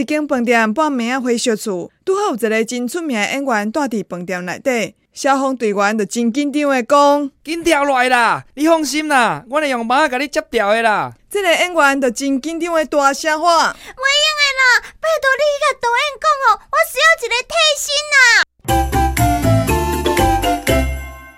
一间饭店半暝啊回小厝，拄好有一个真出名的演员住伫饭店内底。消防队员就真紧张的讲：“紧调来啦，你放心啦，我会用马甲你接调的啦。”这个演员就真紧张的大声喊。